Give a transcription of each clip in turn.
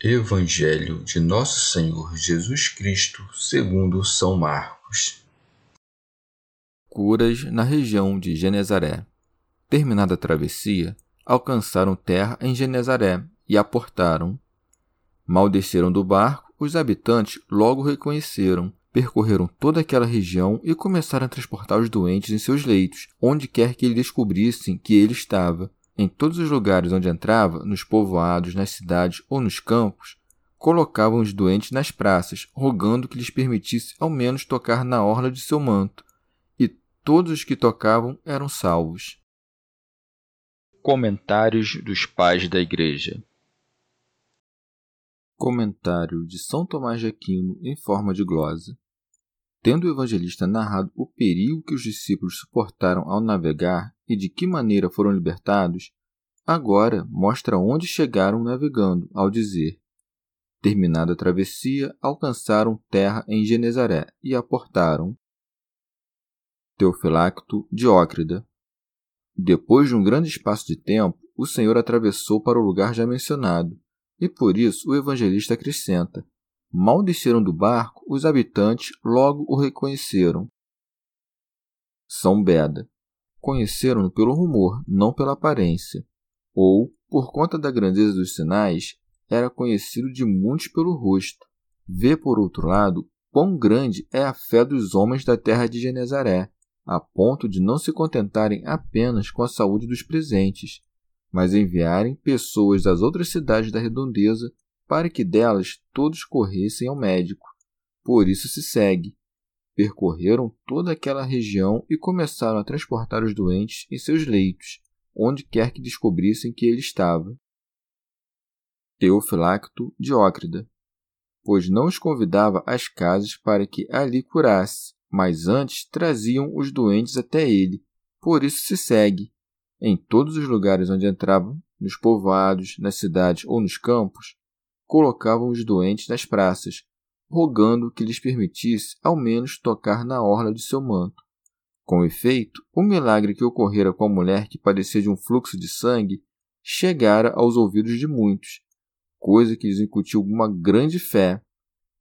Evangelho de Nosso Senhor Jesus Cristo, segundo São Marcos. Curas na região de Genezaré. Terminada a travessia, alcançaram terra em Genezaré e aportaram. Mal desceram do barco, os habitantes logo reconheceram, percorreram toda aquela região e começaram a transportar os doentes em seus leitos, onde quer que eles descobrissem que ele estava em todos os lugares onde entrava, nos povoados, nas cidades ou nos campos, colocavam os doentes nas praças, rogando que lhes permitisse ao menos tocar na orla de seu manto, e todos os que tocavam eram salvos. Comentários dos Pais da Igreja Comentário de São Tomás de Aquino em forma de glosa. Tendo o evangelista narrado o perigo que os discípulos suportaram ao navegar e de que maneira foram libertados, agora mostra onde chegaram navegando, ao dizer: Terminada a travessia, alcançaram terra em Genezaré e aportaram. Teofilacto Diócrida. Depois de um grande espaço de tempo, o Senhor atravessou para o lugar já mencionado, e por isso o evangelista acrescenta: Mal desceram do barco, os habitantes logo o reconheceram. São Beda. Conheceram-no pelo rumor, não pela aparência. Ou, por conta da grandeza dos sinais, era conhecido de muitos pelo rosto. Vê, por outro lado, quão grande é a fé dos homens da terra de Genezaré, a ponto de não se contentarem apenas com a saúde dos presentes, mas enviarem pessoas das outras cidades da redondeza para que delas todos corressem ao médico. Por isso se segue. Percorreram toda aquela região e começaram a transportar os doentes em seus leitos, onde quer que descobrissem que ele estava. Teofilacto Diócrida, pois não os convidava às casas para que ali curasse, mas antes traziam os doentes até ele. Por isso se segue. Em todos os lugares onde entravam, nos povoados, nas cidades ou nos campos, colocavam os doentes nas praças, rogando que lhes permitisse ao menos tocar na orla de seu manto. Com efeito, o milagre que ocorrera com a mulher que padecia de um fluxo de sangue chegara aos ouvidos de muitos, coisa que lhes incutiu uma grande fé,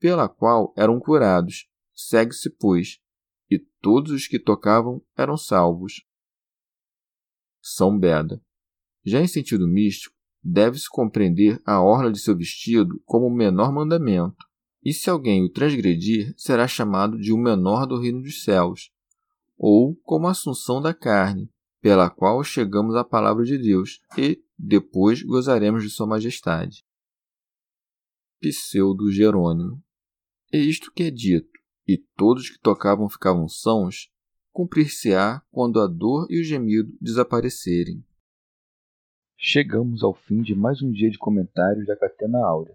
pela qual eram curados. Segue-se, pois, e todos os que tocavam eram salvos. São Beda. Já em sentido místico, deve-se compreender a orla de seu vestido como o menor mandamento, e se alguém o transgredir, será chamado de o menor do reino dos céus, ou como assunção da carne, pela qual chegamos à palavra de Deus, e depois gozaremos de sua majestade. Pseudo Jerônimo. É isto que é dito, e todos que tocavam ficavam sãos, cumprir-se-á quando a dor e o gemido desaparecerem. Chegamos ao fim de mais um dia de comentários da Catena Áurea.